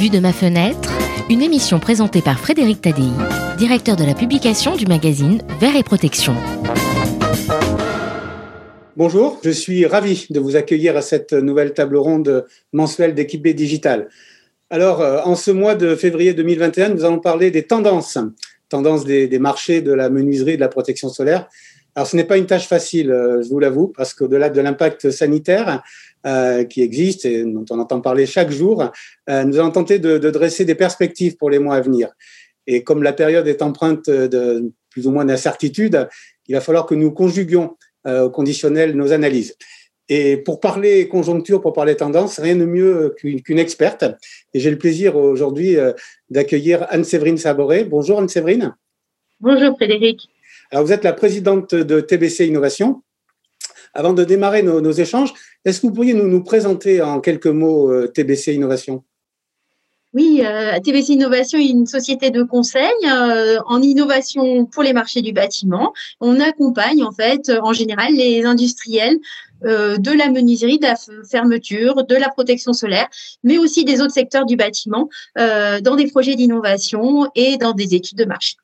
Vue de ma fenêtre, une émission présentée par Frédéric Tadei, directeur de la publication du magazine Vert et Protection. Bonjour, je suis ravi de vous accueillir à cette nouvelle table ronde mensuelle d'équipe B Digital. Alors, euh, en ce mois de février 2021, nous allons parler des tendances, tendances des, des marchés de la menuiserie et de la protection solaire. Alors, ce n'est pas une tâche facile, euh, je vous l'avoue, parce qu'au-delà de l'impact sanitaire, euh, qui existe et dont on entend parler chaque jour, euh, nous allons tenter de, de, dresser des perspectives pour les mois à venir. Et comme la période est empreinte de plus ou moins d'incertitude, il va falloir que nous conjuguions euh, au conditionnel nos analyses. Et pour parler conjoncture, pour parler tendance, rien de mieux qu'une experte. Et j'ai le plaisir aujourd'hui d'accueillir Anne-Séverine Saboré. Bonjour Anne-Séverine. Bonjour Frédéric. Alors vous êtes la présidente de TBC Innovation. Avant de démarrer nos, échanges, est-ce que vous pourriez nous, présenter en quelques mots euh, TBC Innovation? Oui, euh, TBC Innovation est une société de conseil euh, en innovation pour les marchés du bâtiment. On accompagne en fait en général les industriels de la menuiserie, de la fermeture, de la protection solaire, mais aussi des autres secteurs du bâtiment dans des projets d'innovation et dans des études de marché.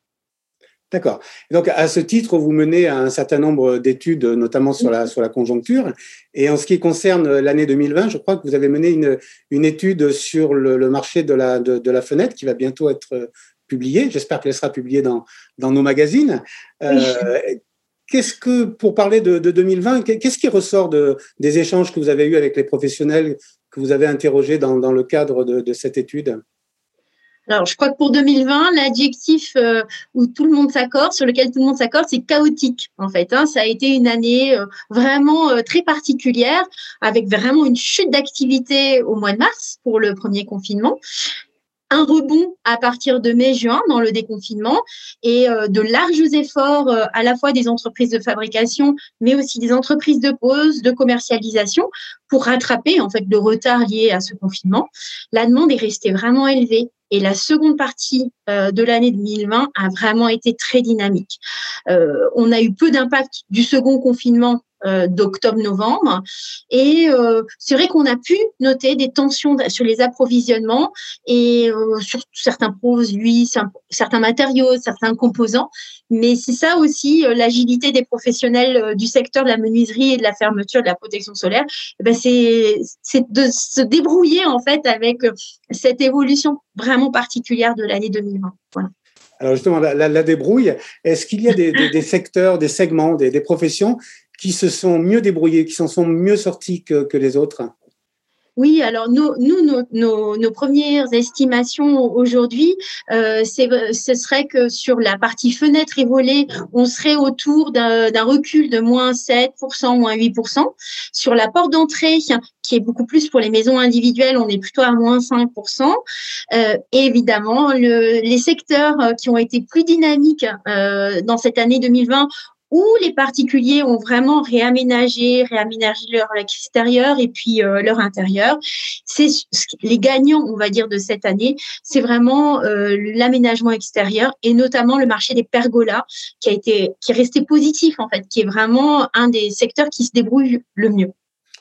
D'accord. Donc, à ce titre, vous menez un certain nombre d'études, notamment sur la, sur la conjoncture. Et en ce qui concerne l'année 2020, je crois que vous avez mené une, une étude sur le, le marché de la, de, de, la fenêtre qui va bientôt être publiée. J'espère qu'elle sera publiée dans, dans nos magazines. Oui. Euh, qu'est-ce que, pour parler de, de 2020, qu'est-ce qui ressort de, des échanges que vous avez eus avec les professionnels que vous avez interrogés dans, dans le cadre de, de cette étude? Alors, je crois que pour 2020, l'adjectif euh, où tout le monde s'accorde, sur lequel tout le monde s'accorde, c'est chaotique, en fait. Hein. Ça a été une année euh, vraiment euh, très particulière, avec vraiment une chute d'activité au mois de mars pour le premier confinement un rebond à partir de mai-juin dans le déconfinement et de larges efforts à la fois des entreprises de fabrication, mais aussi des entreprises de pause, de commercialisation pour rattraper en fait le retard lié à ce confinement. La demande est restée vraiment élevée et la seconde partie euh, de l'année 2020 a vraiment été très dynamique. Euh, on a eu peu d'impact du second confinement euh, d'octobre-novembre. Et c'est vrai qu'on a pu noter des tensions sur les approvisionnements et sur certains produits, certains matériaux, certains composants. Mais c'est ça aussi l'agilité des professionnels du secteur de la menuiserie et de la fermeture de la protection solaire. Eh ben c'est de se débrouiller en fait avec cette évolution vraiment particulière de l'année 2020. Voilà. Alors justement, la, débrouille, est-ce qu'il y a des, secteurs, des segments, des, des professions qui se sont mieux débrouillés, qui s'en sont mieux sortis que, que les autres? Oui, alors nous, nous nos, nos, premières estimations aujourd'hui, euh, ce serait que sur la partie fenêtre et volets, on serait autour d'un recul de moins 7%, moins 8%. Sur la porte d'entrée, qui est beaucoup plus pour les maisons individuelles, on est plutôt à moins 5%. Euh, et évidemment, le, les secteurs qui ont été plus dynamiques euh, dans cette année 2020 où les particuliers ont vraiment réaménagé, réaménagé leur extérieur et puis euh, leur intérieur. C'est les gagnants, on va dire, de cette année, c'est vraiment euh, l'aménagement extérieur et notamment le marché des pergolas qui a été, qui est resté positif en fait, qui est vraiment un des secteurs qui se débrouille le mieux.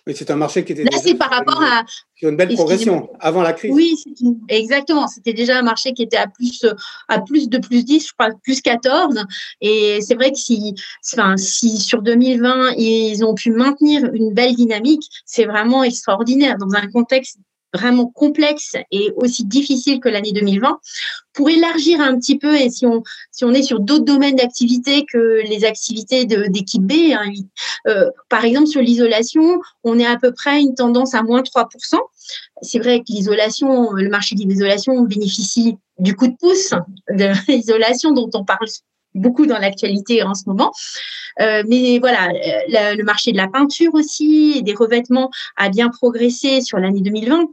Mais c'est un marché qui était. Là, c'est par rapport à. Sur une belle progression avant la crise. Oui, une... exactement. C'était déjà un marché qui était à plus, à plus de plus 10, je crois, plus 14. Et c'est vrai que si, enfin, si sur 2020, ils ont pu maintenir une belle dynamique, c'est vraiment extraordinaire dans un contexte vraiment complexe et aussi difficile que l'année 2020. Pour élargir un petit peu, et si on, si on est sur d'autres domaines d'activité que les activités d'équipe B, hein, euh, par exemple sur l'isolation, on est à peu près une tendance à moins 3%. C'est vrai que l'isolation, le marché de l'isolation bénéficie du coup de pouce de l'isolation dont on parle beaucoup dans l'actualité en ce moment. Euh, mais voilà, le, le, marché de la peinture aussi des revêtements a bien progressé sur l'année 2020.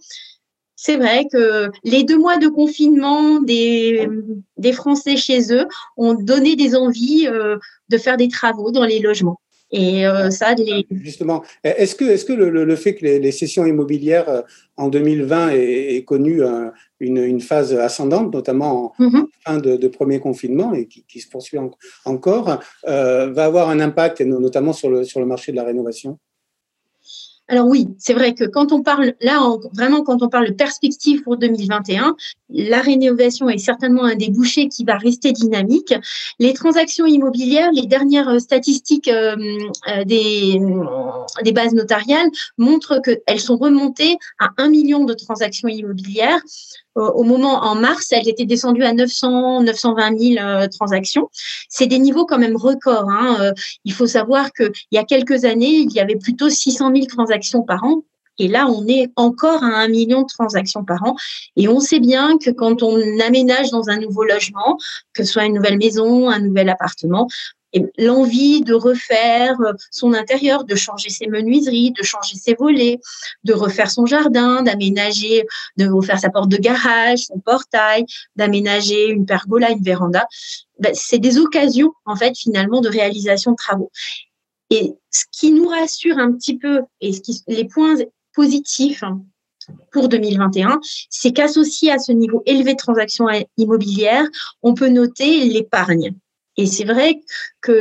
C'est vrai que les deux mois de confinement des, des Français chez eux ont donné des envies euh, de faire des travaux dans les logements. Et euh, ça, les... Justement, est-ce que, est-ce que le, le, fait que les, les, sessions immobilières euh, en 2020 aient, aient connu un, une, une, phase ascendante, notamment en mm-hmm. fin de, de, premier confinement et qui, qui se poursuit en, encore, euh, va avoir un impact, notamment sur le, sur le marché de la rénovation? Alors oui, c'est vrai que quand on parle, là, vraiment, quand on parle de perspective pour 2021, la rénovation est certainement un débouché qui va rester dynamique. Les transactions immobilières, les dernières statistiques euh, euh, des, bases notariales montrent qu'elles sont remontées à 1 million de transactions immobilières au moment en mars, elles étaient descendues à 900, 920 000 transactions. C'est des niveaux quand même records. Hein. Euh, il faut savoir qu'il y a quelques années, il y avait plutôt 600 000 transactions par an. Et là, on est encore à un million de transactions par an. Et on sait bien que quand on aménage dans un nouveau logement, que ce soit une nouvelle maison, un nouvel appartement, l'envie de refaire euh, son intérieur, de changer ses menuiseries, de changer ses volets, de refaire son jardin, d'aménager, de refaire sa porte de garage, son portail, d'aménager une pergola, une véranda. Ben, c'est des occasions, en fait, finalement, de réalisation de travaux. Et ce qui nous rassure un petit peu, et ce qui, les points positifs pour 2021, c'est qu'associé à ce niveau élevé de transactions immobilières, on peut noter l'épargne. Et c'est vrai que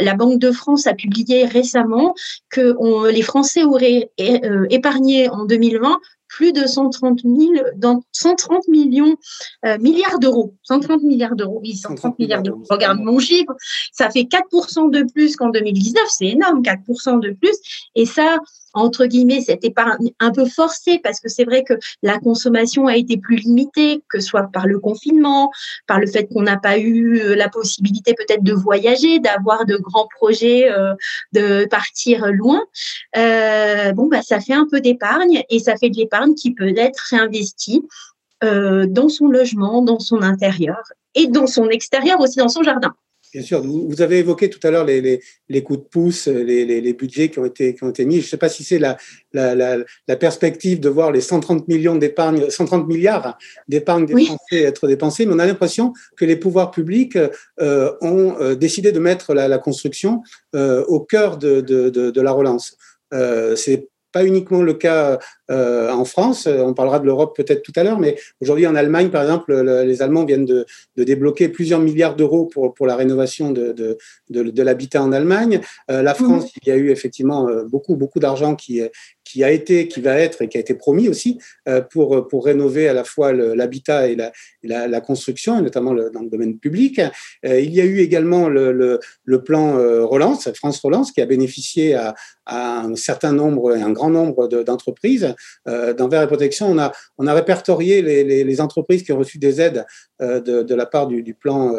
la Banque de France a publié récemment que les Français auraient euh, épargné en 2020 plus de 130 000, dans 130 millions, euh, milliards d'euros. 130 milliards d'euros. Oui, 130 milliards d'euros. Regarde mon chiffre. Ça fait 4% de plus qu'en 2019. C'est énorme, 4% de plus. Et ça, entre guillemets, cette épargne un peu forcée parce que c'est vrai que la consommation a été plus limitée, que ce soit par le confinement, par le fait qu'on n'a pas eu euh, la possibilité peut-être de voyager, d'avoir de grands projets, euh, de partir loin. Euh, bon, bah, ça fait un peu d'épargne et ça fait de l'épargne qui peut être réinvestie dans son logement, dans son intérieur et dans son extérieur aussi, dans son jardin. Bien sûr, vous avez évoqué tout à l'heure les, les, les, coups de pouce, les, les, budgets qui ont été, qui ont été mis. Je ne sais pas si c'est la, la, la, la, perspective de voir les 130 millions d'épargne, 130 milliards d'épargne des Français être dépensés, mais on a l'impression que les pouvoirs publics euh, ont euh, décidé de mettre la, construction euh, au cœur de, de, de, de la relance. Euh, c'est pas uniquement le cas euh, en France, on parlera de l'Europe peut-être tout à l'heure, mais aujourd'hui en Allemagne, par exemple, les Allemands viennent de, de, débloquer plusieurs milliards d'euros pour, pour la rénovation de, de, de l'habitat en Allemagne. Euh, la France, mmh. il y a eu effectivement euh, beaucoup, beaucoup d'argent qui, qui a été, qui va être et qui a été promis aussi euh, pour, pour rénover à la fois l'habitat et la, la, construction, et notamment dans le domaine public. Euh, il y a eu également le, le, plan euh, Relance, France Relance, qui a bénéficié à, un certain nombre, un grand nombre d'entreprises. Euh, dans Vert et Protection, on a, on a répertorié les entreprises qui ont reçu des aides de, de la part du, du plan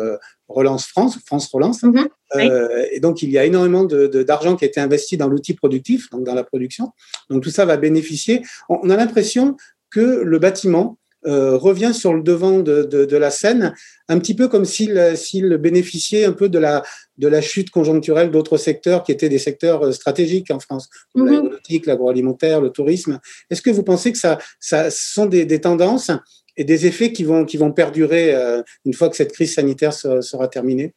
Relance France, France Relance. Mhm. Euh, et donc, il y a énormément d'argent de, qui a été investi dans l'outil productif, donc dans la production. Donc, tout ça va bénéficier. On, a l'impression que le bâtiment euh, revient sur le devant de, de, la scène, un petit peu comme s'il bénéficiait un peu de la, de la chute conjoncturelle d'autres secteurs qui étaient des secteurs euh, stratégiques en France, mm l'aéronautique, l'agroalimentaire, le tourisme. Est-ce que vous pensez que ça, ça sont des, des tendances et des effets qui vont, qui vont perdurer euh, une fois que cette crise sanitaire sera, terminée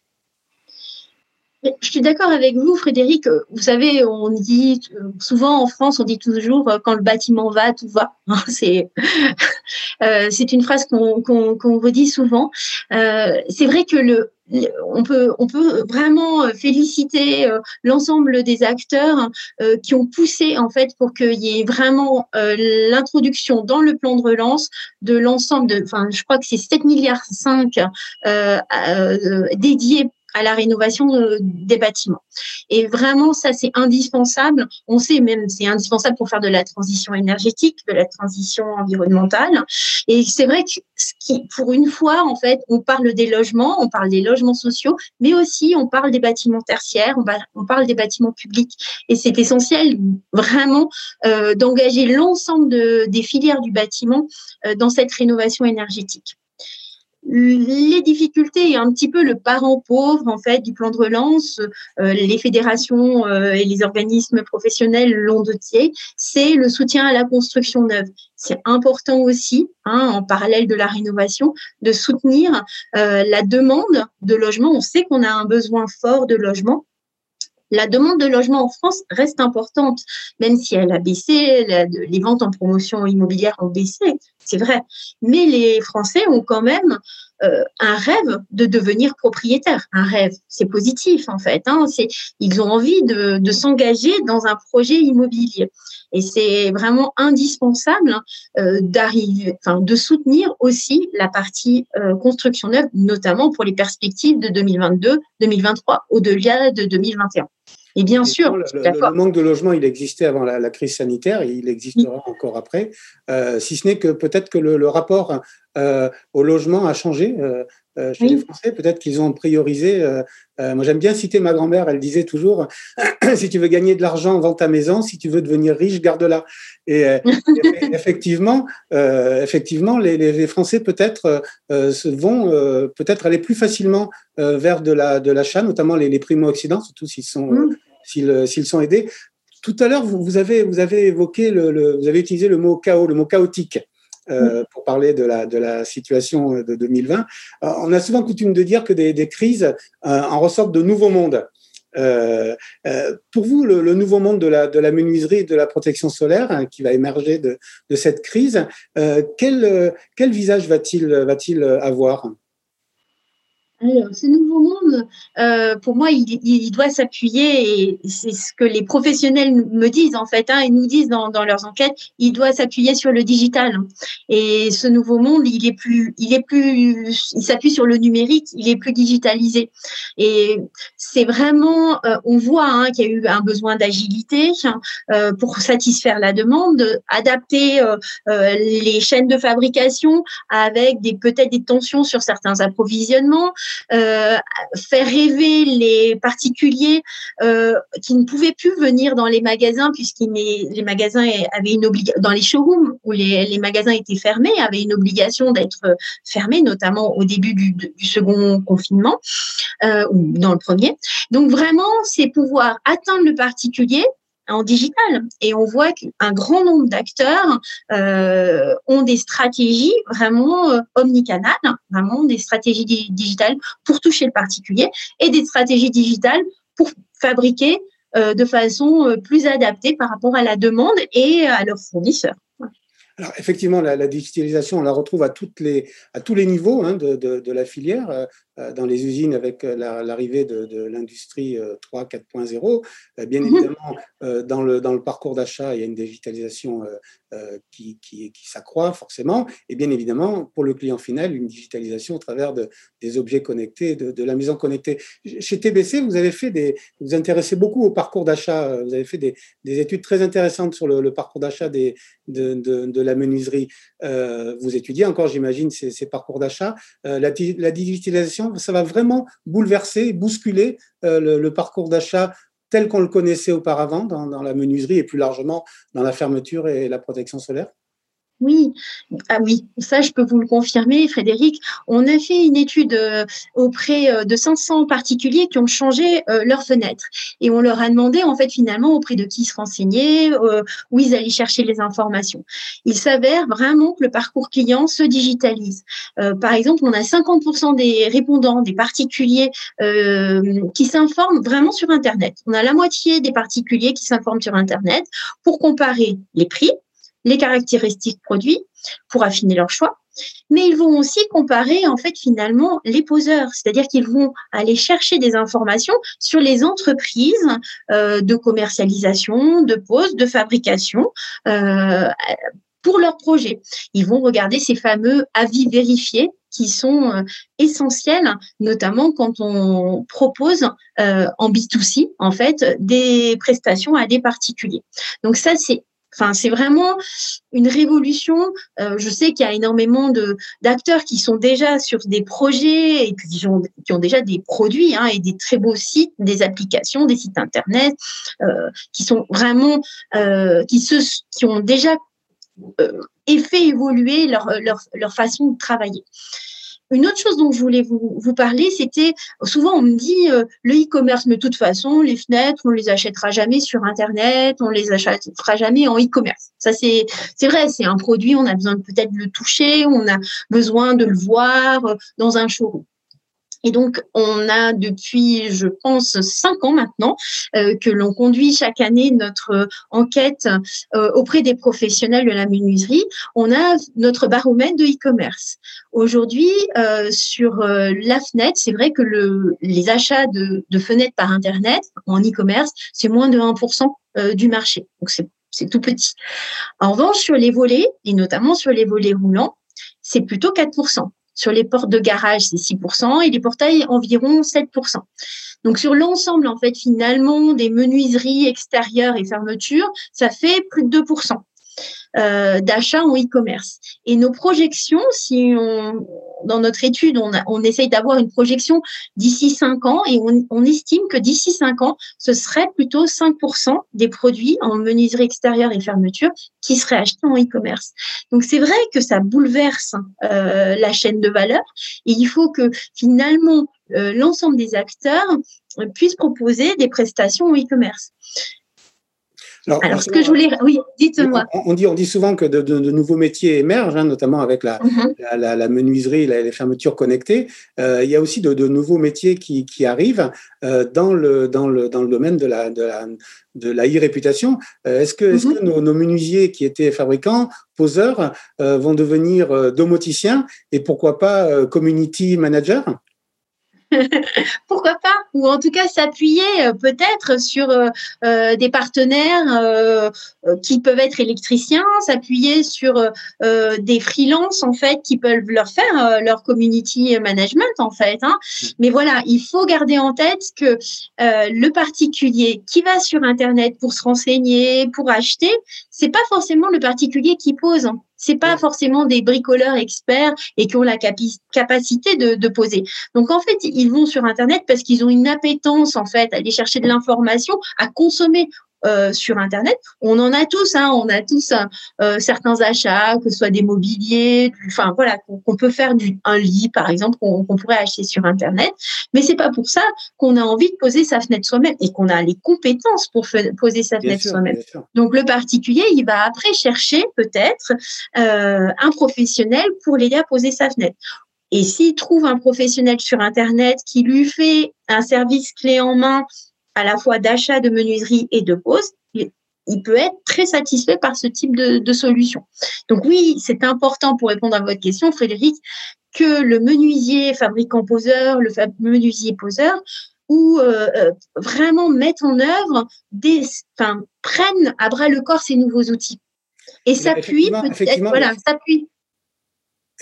je suis d'accord avec vous, Frédéric. Vous savez, on dit souvent en France, on dit toujours euh, quand le bâtiment va, tout va. C'est euh, c'est une phrase qu'on qu'on redit souvent. c'est vrai que le on peut, on peut vraiment euh, féliciter euh, l'ensemble des acteurs euh, qui ont poussé en fait pour qu'il y ait vraiment l'introduction dans le plan de relance de l'ensemble de, enfin, je crois que c'est 7 milliards 5 dédiés à la rénovation des bâtiments. Et vraiment, ça, c'est indispensable. On sait même, c'est indispensable pour faire de la transition énergétique, de la transition environnementale. Et c'est vrai que ce qui, pour une fois, en fait, on parle des logements, on parle des logements sociaux, mais aussi on parle des bâtiments tertiaires, on, parle des bâtiments publics. Et c'est essentiel, vraiment, euh, d'engager l'ensemble de, des filières du bâtiment euh, dans cette rénovation énergétique les difficultés et un petit peu le parent pauvre en fait du plan de relance, euh, les fédérations euh, et les organismes professionnels l'ont doté, c'est le soutien à la construction neuve. C'est important aussi, hein, en parallèle de la rénovation, de soutenir euh, la demande de logement. On sait qu'on a un besoin fort de logement la demande de logement en France reste importante, même si elle a baissé, les ventes en promotion immobilière ont baissé, c'est vrai. Mais les Français ont quand même un rêve de devenir propriétaire. Un rêve, c'est positif en fait. Hein, c'est, ils ont envie de, de s'engager dans un projet immobilier. Et c'est vraiment indispensable euh, d'arriver, enfin, de soutenir aussi la partie euh, construction neuve, notamment pour les perspectives de 2022-2023, au-delà de 2021. Et bien sûr, le, manque de logement, il existait avant la, crise sanitaire, et il existera encore après, euh, si ce n'est que peut-être que le, rapport euh, au logement a changé euh, chez les Français. Peut-être qu'ils ont priorisé. moi, j'aime bien citer ma grand-mère. Elle disait toujours si tu veux gagner de l'argent, vends ta maison. Si tu veux devenir riche, garde-la. Et effectivement, effectivement, les, les Français peut-être vont peut-être aller plus facilement vers de la de l'achat, notamment les, les primo-occidents, surtout s'ils sont mmh. s'ils sont aidés. Tout à l'heure, vous, vous, avez, vous avez évoqué, le, vous avez utilisé le mot chaos, le mot chaotique. Euh, pour parler de la, de la situation de 2020. Euh, on a souvent coutume de dire que des, des crises euh, en ressortent de nouveaux mondes. Euh, euh, pour vous, le, le, nouveau monde de la, de la menuiserie et de la protection solaire hein, qui va émerger de, de cette crise, euh, quel, quel visage va-t-il va-t-il avoir? Alors, ce nouveau monde, euh, pour moi, il, il doit s'appuyer, et c'est ce que les professionnels me disent en fait, hein, et nous disent dans, dans leurs enquêtes, il doit s'appuyer sur le digital. Et ce nouveau monde, il est plus, il est plus, il s'appuie sur le numérique, il est plus digitalisé. Et c'est vraiment, euh, on voit hein, qu'il y a eu un besoin d'agilité euh, pour satisfaire la demande, adapter euh, euh, les chaînes de fabrication avec des peut-être des tensions sur certains approvisionnements. Euh, faire rêver les particuliers euh, qui ne pouvaient plus venir dans les magasins puisqu'ils les magasins avaient une obligation dans les showrooms où les, magasins étaient fermés avaient une obligation d'être fermés notamment au début du, du second confinement euh, ou dans le premier. Donc vraiment c'est pouvoir atteindre le particulier en digital. Et on voit qu'un grand nombre d'acteurs euh, ont des stratégies vraiment euh, omnicanales, vraiment des stratégies digitales pour toucher le particulier et des stratégies digitales pour fabriquer euh, de façon euh, plus adaptée par rapport à la demande et à leurs fournisseurs. Alors effectivement, la, digitalisation, on la retrouve à, toutes les, à tous les niveaux hein, de, de, la filière. Euh, euh, dans les usines avec euh, l'arrivée de, de l'industrie 3, 4.0. Bien mhm. évidemment, dans le, dans le parcours d'achat, il y a une digitalisation qui, qui, qui s'accroît forcément. Et bien évidemment, pour le client final, une digitalisation au travers de, des objets connectés, de, de, la maison connectée. Chez TBC, vous avez fait des, vous, vous intéressez beaucoup au parcours d'achat. Vous avez fait des, des, études très intéressantes sur le, le parcours d'achat de, de, de, la menuiserie. Euh, vous étudiez encore, j'imagine, ces, ces, parcours d'achat. Euh, la, la digitalisation ça va vraiment bouleverser, bousculer euh, le, parcours d'achat tel qu'on le connaissait auparavant dans, la menuiserie et plus largement dans la fermeture et la protection solaire oui, ah oui, ça je peux vous le confirmer, Frédéric. On a fait une étude euh, auprès euh, de 500 particuliers qui ont changé euh, leurs fenêtres et on leur a demandé en fait finalement auprès de qui se renseigner, où ils allaient chercher les informations. Il s'avère vraiment que le parcours client se digitalise. par exemple, on a 50% des répondants, des particuliers qui s'informent vraiment sur Internet. On a la moitié des particuliers qui s'informent sur Internet pour comparer les prix les caractéristiques produits pour affiner leur choix, mais ils vont aussi comparer en fait finalement les poseurs, c'est-à-dire qu'ils vont aller chercher des informations sur les entreprises euh, de commercialisation, de pose, de fabrication. Euh, pour leur projet. Ils vont regarder ces fameux avis vérifiés qui sont euh, essentiels, notamment quand on propose euh, en B2C, en fait, des prestations à des particuliers. Donc ça, c'est C'est vraiment une révolution. Euh, je sais qu'il y a énormément d'acteurs qui sont déjà sur des projets et qui ont, déjà des produits hein, et des très beaux sites, des applications, des sites internet, euh, qui sont vraiment euh, qui ont déjà fait évoluer leur façon de travailler. Une autre chose dont je voulais vous, parler, c'était souvent on me dit euh, le e-commerce, mais de toute façon, les fenêtres, on les achètera jamais sur Internet, on les achètera jamais en e-commerce. Ça, c'est c'est vrai, c'est un produit, on a besoin peut-être de le toucher, on a besoin de le voir euh, dans un showroom. Et donc, on a depuis, je pense, cinq ans maintenant euh, que l'on conduit chaque année notre enquête euh, auprès des professionnels de la menuiserie. On a notre baromètre de e-commerce. Aujourd'hui, euh, sur la fenêtre, c'est vrai que le, les achats de fenêtres par Internet en e-commerce, c'est moins de 1% du marché. Donc, c'est tout petit. En revanche, sur les volets, et notamment sur les volets roulants, c'est plutôt 4%. Sur les portes de garage, c'est 6% et les portails environ 7%. Donc sur l'ensemble, en fait, finalement, des menuiseries extérieures et fermetures, ça fait plus de 2%. Euh, d'achat en e-commerce. Et nos projections, si on, dans notre étude, on, on essaye d'avoir une projection d'ici 5 ans et on, on estime que d'ici 5 ans, ce serait plutôt 5% des produits en menuiserie extérieure et fermeture qui seraient achetés en e-commerce. Donc c'est vrai que ça bouleverse euh, la chaîne de valeur et il faut que finalement euh, l'ensemble des acteurs puissent proposer des prestations en e-commerce. Alors, ce que je voulais, oui, dites-moi. On, dit, on dit souvent que de, nouveaux métiers émergent, hein, notamment avec la, mhm. la, menuiserie, les fermetures connectées. Euh, il y a aussi de, nouveaux métiers qui, qui arrivent euh, dans, le, dans, le, dans le domaine de la, de la, de la e-réputation. Euh, est-ce que, est-ce que mhm. nos, nos, menuisiers qui étaient fabricants, poseurs, vont devenir domoticiens et pourquoi pas community managers Pourquoi pas? Ou en tout cas s'appuyer euh, peut-être sur euh, euh, des partenaires qui peuvent être électriciens, s'appuyer sur des freelances en fait qui peuvent leur faire leur community management en fait. Hein. Mais voilà, il faut garder en tête que le particulier qui va sur internet pour se renseigner, pour acheter, c'est pas forcément le particulier qui pose. Hein c'est pas forcément des bricoleurs experts et qui ont la capacité de, de, poser. Donc en fait, ils vont sur Internet parce qu'ils ont une appétence en fait à aller chercher de l'information, à consommer euh, sur Internet. On en a tous, hein, on a tous euh, certains achats, que ce soit des mobiliers, enfin voilà, qu'on peut faire du, un lit par exemple, qu'on pourrait acheter sur Internet. Mais c'est pas pour ça qu'on a envie de poser sa fenêtre soi-même et qu'on a les compétences pour poser sa fenêtre soi-même. Donc le particulier, il va après chercher peut-être euh, un professionnel pour l'aider à poser sa fenêtre. Et s'il trouve un professionnel sur Internet qui lui fait un service clé en main à la fois d'achat de menuiserie et de pose, il, peut être très satisfait par ce type de, solution. Donc oui, c'est important pour répondre à votre question, Frédéric, que le menuisier fabricant poseur, le menuisier poseur, ou euh, euh, vraiment mettre en œuvre des, enfin, prennent à bras le corps ces nouveaux outils et s'appuie peut-être, voilà, s'appuie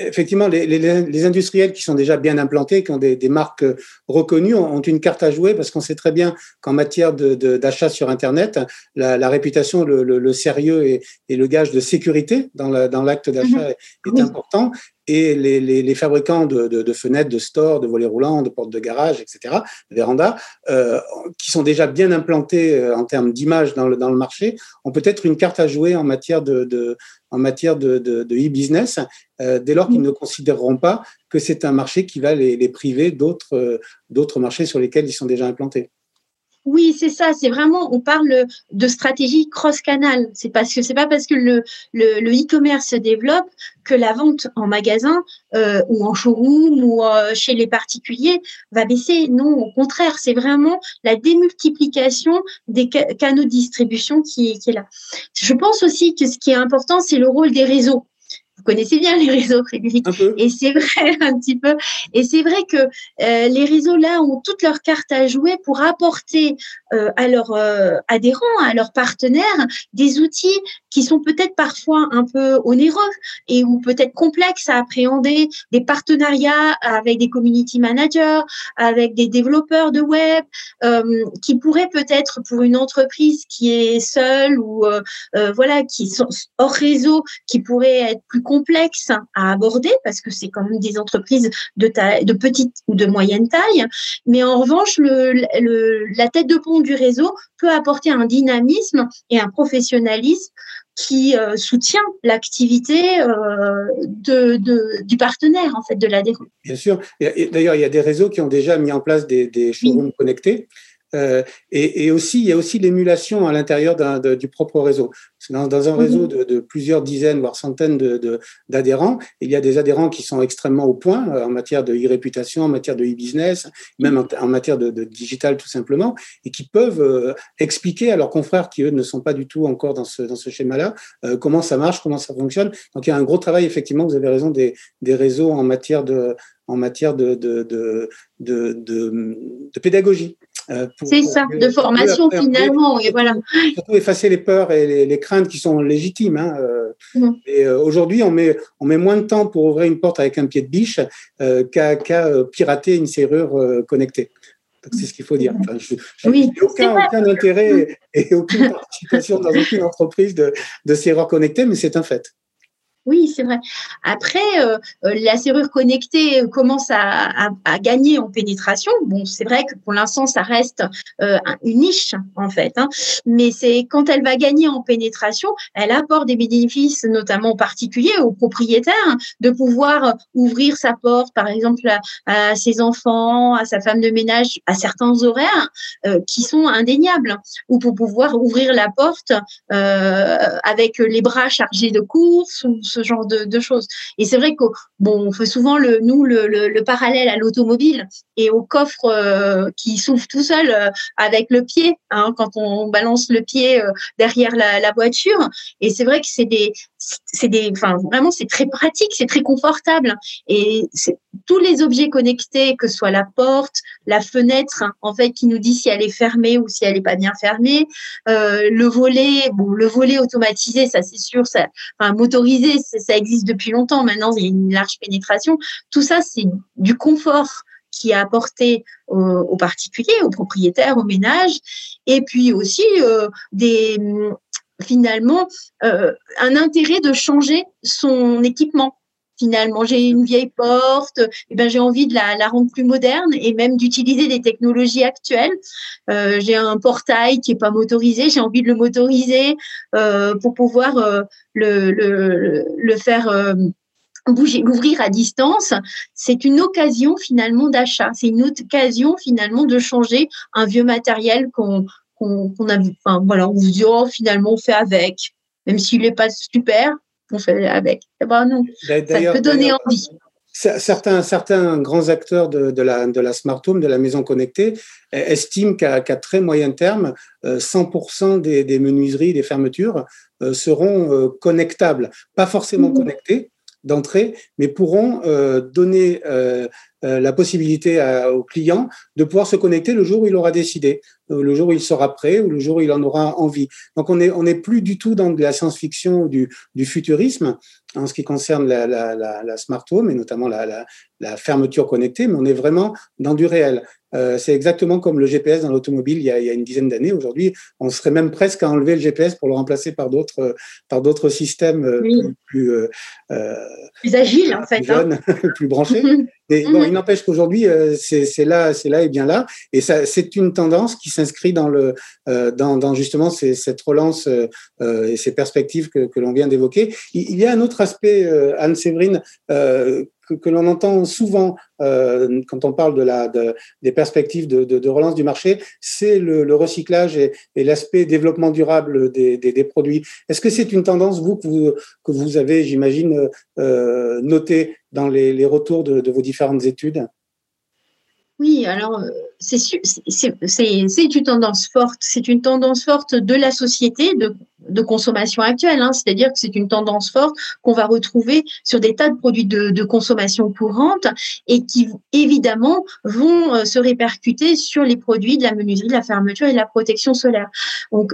effectivement, les, industriels qui sont déjà bien implantés, qui ont des, marques reconnues, ont, une carte à jouer parce qu'on sait très bien qu'en matière d'achat sur Internet, la, réputation, le, sérieux et, le gage de sécurité dans l'acte d'achat mhm. est important et les, fabricants de, fenêtres, de stores, de volets roulants, de portes de garage, etc., de vérandas, euh, qui sont déjà bien implantés euh, en termes d'image dans le, dans le marché, ont peut-être une carte à jouer en matière de, en matière de, e-business, euh, dès lors qu'ils ne considéreront pas que c'est un marché qui va les, les priver d'autres d'autres marchés sur lesquels ils sont déjà implantés. Oui, c'est ça. C'est vraiment, on parle de stratégie cross-canal. C'est parce que c'est pas parce que le e-commerce se développe que la vente en magasin euh, ou en showroom ou euh, chez les particuliers va baisser. Non, au contraire, c'est vraiment la démultiplication des canaux de distribution qui est là. Je pense aussi que ce qui est important, c'est le rôle des réseaux vous connaissez bien les réseaux, Frédéric. Et c'est vrai un petit peu. Et c'est vrai que euh, les réseaux là ont toutes leurs cartes à jouer pour apporter euh, à leurs euh, adhérents, à leurs partenaires, des outils qui sont peut-être parfois un peu onéreux et ou peut-être complexes à appréhender, des partenariats avec des community managers, avec des développeurs de web, qui pourraient peut-être pour une entreprise qui est seule ou voilà qui sont hors réseau, qui pourrait être plus complexe à aborder parce que c'est quand même des entreprises de, taille, de petite ou de moyenne taille. Mais en revanche, le, la tête de pont du réseau peut apporter un dynamisme et un professionnalisme qui euh, soutient l'activité euh, de, du partenaire en fait de l'adhérent. Bien sûr. D'ailleurs, il y a des réseaux qui ont déjà mis en place des, des showrooms connectés Euh, et, et, aussi, il y a aussi l'émulation à l'intérieur du propre réseau. Dans, dans un réseau de, de, plusieurs dizaines, voire centaines d'adhérents, de, il y a des adhérents qui sont extrêmement au point euh, en matière de e-réputation, en matière de e-business, même en, en matière de, digital tout simplement, et qui peuvent euh, expliquer à leurs confrères qui, eux, ne sont pas du tout encore dans ce, dans ce schéma-là, euh, comment ça marche, comment ça fonctionne. Donc, il y a un gros travail, effectivement, vous avez raison, des, des réseaux en matière de, en matière de, de, de, de, de pédagogie. Euh, c'est ça, de formation finalement. Et voilà. Surtout effacer les peurs et les, craintes qui sont légitimes. Hein, euh. mmh. Et euh, aujourd'hui, on met, on met moins de temps pour ouvrir une porte avec un pied de biche qu'à pirater une serrure connectée. C'est ce qu'il faut dire. Enfin, je n'ai aucun, aucun intérêt et aucune participation dans aucune entreprise de, de serrure connectée, mais c'est un fait. Oui, c'est vrai. Après, euh, euh, la serrure connectée commence à, gagner en pénétration. Bon, c'est vrai que pour l'instant, ça reste euh, une niche en fait. Hein. Mais c'est quand elle va gagner en pénétration, elle apporte des bénéfices, notamment aux particuliers, aux propriétaires, de pouvoir ouvrir sa porte, par exemple, à, ses enfants, à sa femme de ménage, à certains horaires qui sont indéniables, ou pour pouvoir ouvrir la porte avec les bras chargés de courses ce genre de, choses. Et c'est vrai que bon, on fait souvent le, nous le, parallèle à l'automobile et au coffre euh, qui s'ouvre tout seul euh, avec le pied hein, quand on balance le pied euh, derrière la, voiture. Et c'est vrai que c'est des, c'est des, enfin vraiment c'est très pratique, c'est très confortable. Et tous les objets connectés, que ce soit la porte, la fenêtre, hein, en fait, qui nous dit si elle est fermée ou si elle n'est pas bien fermée, le volet, bon, le volet automatisé, ça c'est sûr, ça, enfin motorisé, ça existe depuis longtemps. Maintenant, il y a une large pénétration. Tout ça, c'est du confort qui est apporté aux, particuliers, aux propriétaires, aux ménages, et puis aussi euh, des finalement euh, un intérêt de changer son équipement finalement j'ai une vieille porte, eh ben j'ai envie de la, rendre plus moderne et même d'utiliser des technologies actuelles. Euh, j'ai un portail qui est pas motorisé, j'ai envie de le motoriser euh, pour pouvoir le, le, faire bouger, l'ouvrir à distance. C'est une occasion finalement d'achat. C'est une occasion finalement de changer un vieux matériel qu'on qu'on a vu. Enfin voilà, on vous dit oh finalement on fait avec, même s'il n'est pas super on fait avec. Eh ben non, ça peut donner envie. Certains, certains grands acteurs de, de, la, de la smart home, de la maison connectée, estiment qu'à très moyen terme, 100% euh, des, des, menuiseries, des fermetures euh, seront euh, connectables. Pas forcément mmh. connectées d'entrée, mais pourront donner la possibilité aux clients de pouvoir se connecter le jour où il aura décidé, le jour où il sera prêt ou le jour où il en aura envie. Donc on n'est on est plus du tout dans de la science-fiction ou du, du futurisme en ce qui concerne la, la, la, la smart home et notamment la, la, fermeture connectée, mais on est vraiment dans du réel. Euh, c'est exactement comme le GPS dans l'automobile il, il, y a une dizaine d'années. Aujourd'hui, on serait même presque à enlever le GPS pour le remplacer par d'autres par d'autres systèmes euh, plus euh, plus agiles en fait, plus, hein. plus branchés. Mais bon, il n'empêche qu'aujourd'hui, c'est là, c'est là et bien là, et ça, c'est une tendance qui s'inscrit dans le dans, dans justement cette relance et ces perspectives que, que l'on vient d'évoquer. Il, il, y a un autre aspect, Anne Séverine, que, l'on entend souvent euh, quand on parle de la, de, des perspectives de, de, de, relance du marché, c'est le, le, recyclage et, et l'aspect développement durable des, des, des produits. Est-ce que c'est une tendance, vous, que vous, que vous avez, j'imagine, euh, noté dans les, retours de, vos différentes études? Oui, alors euh, c'est une tendance forte. C'est une tendance forte de la société, de consommation actuelle, hein. c'est-à-dire que c'est une tendance forte qu'on va retrouver sur des tas de produits de, consommation courante et qui évidemment vont euh, se répercuter sur les produits de la menuiserie, de la fermeture et de la protection solaire. Donc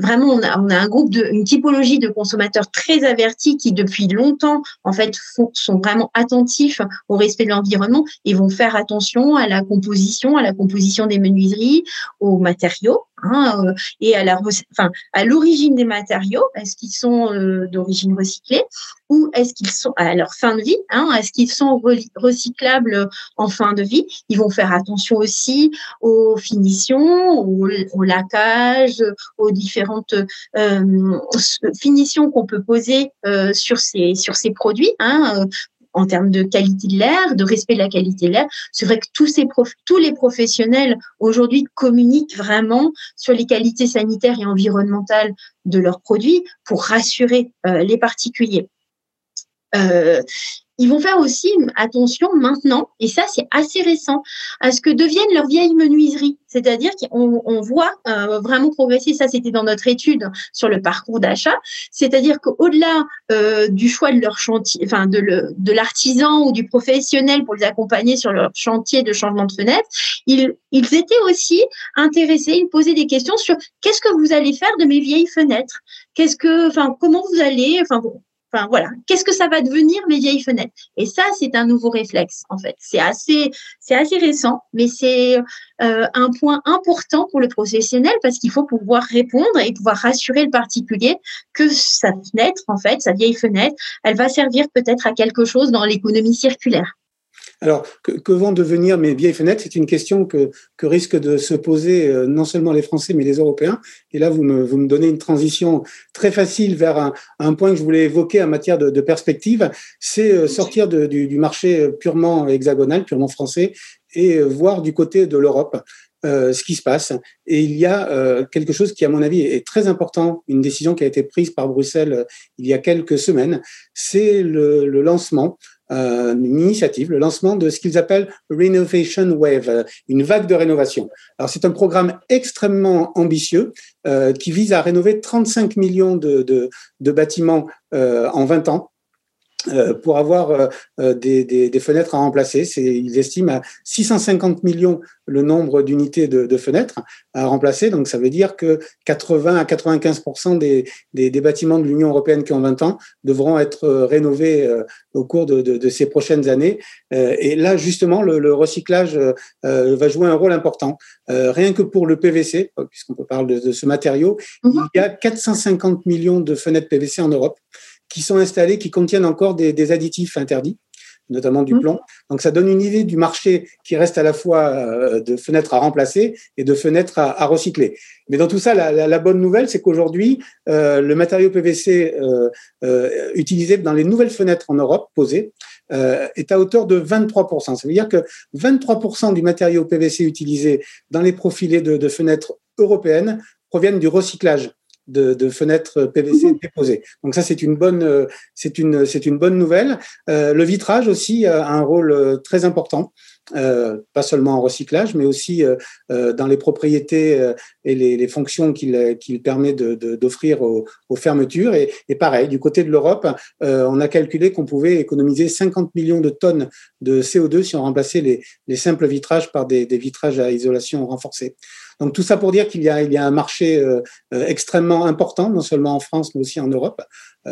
vraiment, on a, un groupe de, une typologie de consommateurs très avertis qui depuis longtemps en fait sont vraiment attentifs au respect de l'environnement et vont faire attention à la composition, à la composition des menuiseries, aux matériaux Hein, euh, et à l'origine des matériaux, est-ce qu'ils sont euh, d'origine recyclée? Ou est-ce qu'ils sont à leur fin de vie, hein, est-ce qu'ils sont recyclables en fin de vie? Ils vont faire attention aussi aux finitions, au, au laquage, aux différentes euh, finitions qu'on peut poser sur ces sur ces produits. Hein, en termes de qualité de l'air, de respect de la qualité de l'air. C'est vrai que tous, ces tous les professionnels aujourd'hui communiquent vraiment sur les qualités sanitaires et environnementales de leurs produits pour rassurer euh, les particuliers. Euh, ils vont faire aussi attention maintenant, et ça c'est assez récent, à ce que deviennent leurs vieilles menuiseries. C'est-à-dire qu'on on voit euh, vraiment progresser, ça c'était dans notre étude sur le parcours d'achat, c'est-à-dire qu'au-delà euh, du choix de leur chantier, enfin de, l'artisan ou du professionnel pour les accompagner sur leur chantier de changement de fenêtre, ils, ils étaient aussi intéressés, ils posaient des questions sur qu'est-ce que vous allez faire de mes vieilles fenêtres? Qu'est-ce que, enfin, comment vous allez, enfin, Voilà, qu'est-ce que ça va devenir mes vieilles fenêtres? Et ça, c'est un nouveau réflexe en fait. C'est assez, c'est assez récent, mais c'est euh, un point important pour le professionnel parce qu'il faut pouvoir répondre et pouvoir rassurer le particulier que sa fenêtre, en fait, sa vieille fenêtre, elle va servir peut-être à quelque chose dans l'économie circulaire. Alors, que, vont devenir mes vieilles fenêtres? C'est une question que, que risquent de se poser euh, non seulement les Français, mais les Européens. Et là, vous me, vous me donnez une transition très facile vers un, un point que je voulais évoquer en matière de, de perspective, c'est euh, sortir de, du, du, marché purement hexagonal, purement français, et euh, voir du côté de l'Europe. Euh, ce qui se passe. Et il y a euh, quelque chose qui, à mon avis, est très important, une décision qui a été prise par Bruxelles il y a quelques semaines, c'est le, le, lancement euh, une initiative, le lancement de ce qu'ils appellent Renovation Wave, euh, une vague de rénovation. Alors c'est un programme extrêmement ambitieux euh, qui vise à rénover 35 millions de, bâtiments en 20 ans. Euh, pour avoir euh, euh, des, des, des, fenêtres à remplacer. Ils estiment à 650 millions le nombre d'unités de, de, fenêtres à remplacer. Donc ça veut dire que 80 à 95 des, des, des, bâtiments de l'Union européenne qui ont 20 ans devront être rénovés au cours de, de, ces prochaines années. Et là, justement, le, le recyclage va jouer un rôle important. Rien que pour le PVC, puisqu'on peut parler de, ce matériau, mhm. il y a 450 millions de fenêtres PVC en Europe qui sont installés, qui contiennent encore des, des additifs interdits notamment du mmh. plomb. Donc ça donne une idée du marché qui reste à la fois euh, de fenêtres à remplacer et de fenêtres à, à recycler. Mais dans tout ça, la, la, la bonne nouvelle, c'est qu'aujourd'hui, euh, le matériau PVC euh, euh, utilisé dans les nouvelles fenêtres en Europe posées est à hauteur de 23%. Ça veut dire que 23% du matériau PVC utilisé dans les profilés de, de fenêtres européennes proviennent du recyclage de, de, fenêtres PVC mhm. déposées. Donc ça, c'est une bonne, euh, c'est une, c'est une bonne nouvelle. Euh, le vitrage aussi a un rôle euh, très important. Euh, pas seulement en recyclage, mais aussi euh, euh, dans les propriétés et les, les fonctions qu'il qu'il permet d'offrir de, aux, aux, fermetures. Et, et, pareil, du côté de l'Europe, on a calculé qu'on pouvait économiser 50 millions de tonnes de CO2 si on remplaçait les, les simples vitrages par des, des vitrages à isolation renforcée. Donc tout ça pour dire qu'il y a, il y a un marché euh, extrêmement important, non seulement en France, mais aussi en Europe.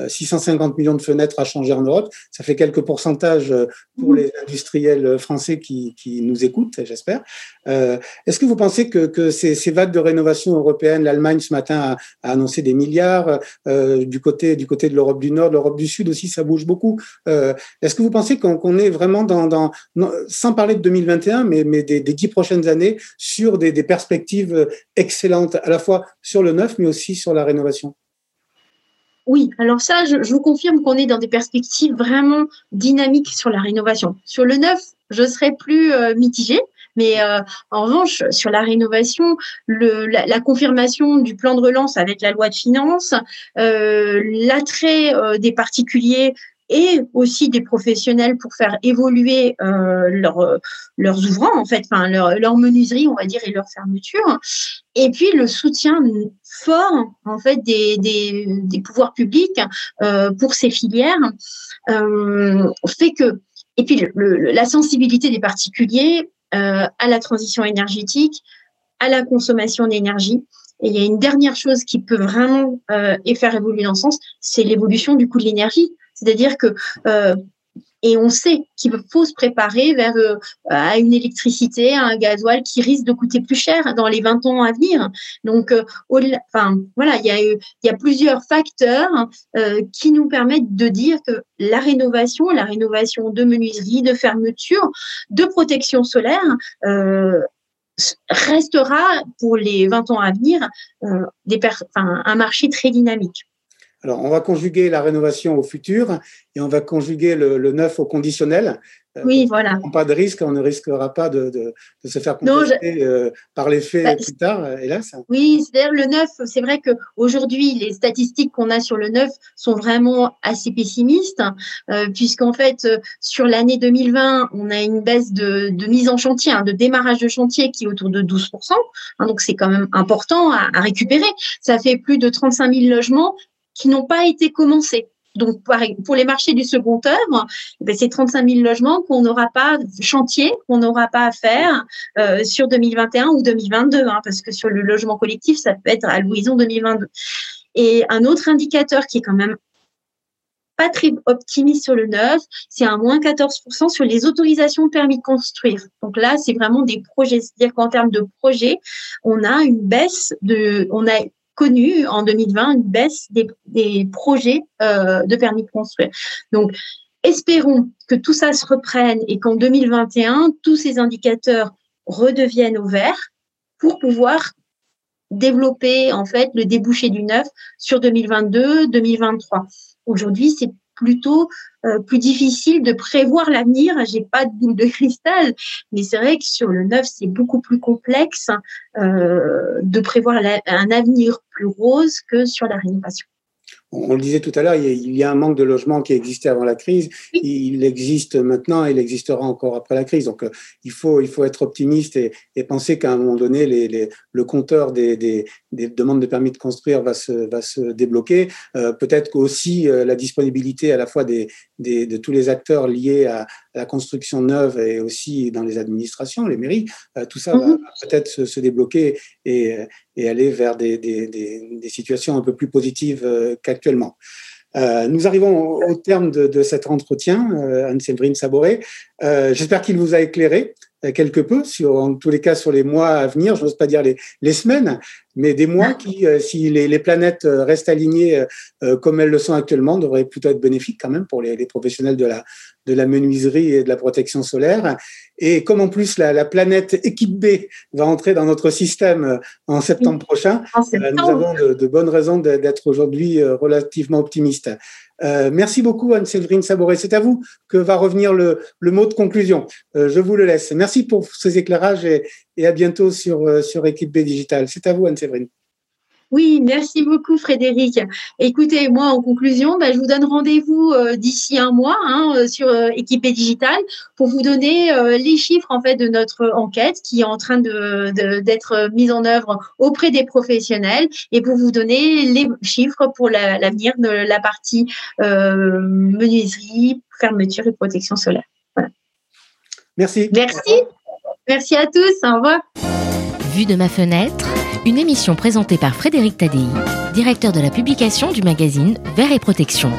650 millions de fenêtres à changer en Europe, ça fait quelques pourcentages pour mmh. les industriels français qui, qui, nous écoutent, j'espère. Euh, Est-ce que vous pensez que, que ces, ces, vagues de rénovation européenne, l'Allemagne ce matin a, annoncé des milliards, euh, du côté du côté de l'Europe du Nord, l'Europe du Sud aussi, ça bouge beaucoup. Euh, Est-ce que vous pensez qu'on qu est vraiment dans, dans, sans parler de 2021, mais, des, dix prochaines années, sur des, perspectives excellentes, à la fois sur le neuf, mais aussi sur la rénovation? Oui, alors ça, je, je vous confirme qu'on est dans des perspectives vraiment dynamiques sur la rénovation. Sur le neuf, je serais plus euh, mitigée. Mais euh, en revanche, sur la rénovation, le, la, la, confirmation du plan de relance avec la loi de finances, euh, l'attrait euh, des particuliers et aussi des professionnels pour faire évoluer euh, leur, leurs ouvrants, en fait, enfin leur, leur menuiserie, on va dire, et leur fermeture. Et puis le soutien fort, en fait, des, des, des pouvoirs publics euh, pour ces filières euh, fait que et puis le, la sensibilité des particuliers euh, à la transition énergétique, à la consommation d'énergie. Et il y a une dernière chose qui peut vraiment euh, et faire évoluer dans ce sens, c'est l'évolution du coût de l'énergie. C'est-à-dire que euh, et on sait qu'il faut se préparer vers euh, à une électricité, à un gasoil qui risque de coûter plus cher dans les 20 ans à venir. Donc, euh, enfin, voilà, il y a, y a plusieurs facteurs euh, qui nous permettent de dire que la rénovation, la rénovation de menuiserie, de fermeture, de protection solaire, euh, restera pour les 20 ans à venir euh, des un marché très dynamique. Alors, on va conjuguer la rénovation au futur et on va conjuguer le, le neuf au conditionnel. Euh, oui, voilà. Pas de risque, on ne risquera pas de, de, de se faire contester euh, par les faits bah, plus tard, euh, hélas. Oui, c'est-à-dire le neuf, c'est vrai qu'aujourd'hui, les statistiques qu'on a sur le neuf sont vraiment assez pessimistes, puisqu'en fait, sur l'année 2020, on a une baisse de, de mise en chantier, hein, de démarrage de chantier qui est autour de 12%. Hein, donc, c'est quand même important à, à récupérer. Ça fait plus de 35 000 logements qui n'ont pas été commencés. Donc, pour les marchés du second œuvre, eh c'est 35 000 logements qu'on n'aura pas, chantier qu'on n'aura pas à faire euh, sur 2021 ou 2022, hein, parce que sur le logement collectif, ça peut être à l'horizon 2022. Et un autre indicateur qui est quand même pas très optimiste sur le neuf, c'est un moins 14% sur les autorisations permis de construire. Donc là, c'est vraiment des projets, c'est-à-dire qu'en termes de projets, on a une baisse de, on a en 2020 une baisse des, projets euh, de permis de construire. Donc, espérons que tout ça se reprenne et qu'en 2021, tous ces indicateurs redeviennent au vert pour pouvoir développer en fait le débouché du neuf sur 2022-2023. Aujourd'hui, c'est plutôt euh, plus difficile de prévoir l'avenir. J'ai pas de boule de cristal, mais c'est vrai que sur le neuf, c'est beaucoup plus complexe euh, de prévoir un avenir plus rose que sur la rénovation on le disait tout à l'heure, il y a un manque de logement qui existait avant la crise. Il existe maintenant et il existera encore après la crise. Donc, euh, il faut, il faut être optimiste et, penser qu'à un moment donné, les, le compteur des, des, demandes de permis de construire va se, va se débloquer. Euh, peut-être qu'aussi euh, la disponibilité à la fois des, de tous les acteurs liés à, la construction neuve et aussi dans les administrations, les mairies, tout ça va mhm. peut-être se, débloquer et, et aller vers des, des, situations un peu plus positives qu'actuellement. Euh, nous arrivons au, terme de, de, cet entretien, euh, Anne-Séverine Saboré. Euh, J'espère qu'il vous a éclairé euh, quelque peu, sur, en tous les cas sur les mois à venir, je n'ose pas dire les, les, semaines, mais des mois qui, euh, si les, les, planètes restent alignées comme elles le sont actuellement, devraient plutôt être bénéfiques quand même pour les, les professionnels de la, de la menuiserie et de la protection solaire. Et comme en plus la, la, planète équipe B va entrer dans notre système euh, en septembre prochain, euh, nous avons de, de bonnes raisons d'être aujourd'hui euh, relativement optimistes. Euh, merci beaucoup Anne-Séverine Saboré. C'est à vous que va revenir le, le mot de conclusion. Euh, je vous le laisse. Merci pour ces éclairages et, et à bientôt sur, sur Équipe B Digital. C'est à vous Anne-Séverine. Oui, merci beaucoup Frédéric. Écoutez, moi en conclusion, bah, je vous donne rendez-vous euh, d'ici un mois hein, euh, sur euh, Équipé Digital pour vous donner les chiffres en fait de notre enquête qui est en train de, d'être mise en œuvre auprès des professionnels et pour vous donner les chiffres pour l'avenir de la partie menuiserie, fermeture et protection solaire. Voilà. Merci. Merci. Merci à tous. Au revoir. Vue de ma fenêtre une émission présentée par Frédéric Tadei, directeur de la publication du magazine Vert et Protection.